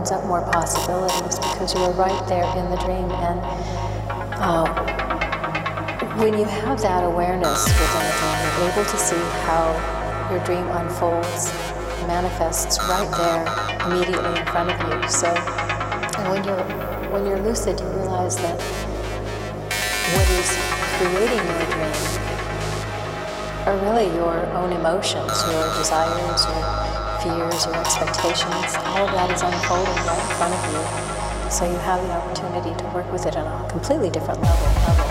opens up more possibilities because you are right there in the dream. And uh, when you have that awareness within a dream, you're able to see how your dream unfolds, manifests right there, immediately in front of you. So and when you're when you're lucid, you realize that what is creating your dream are really your own emotions, your desires, your fears, your expectations. All of that is unfolding right in front of you. So you have the opportunity to work with it on a completely different level, level.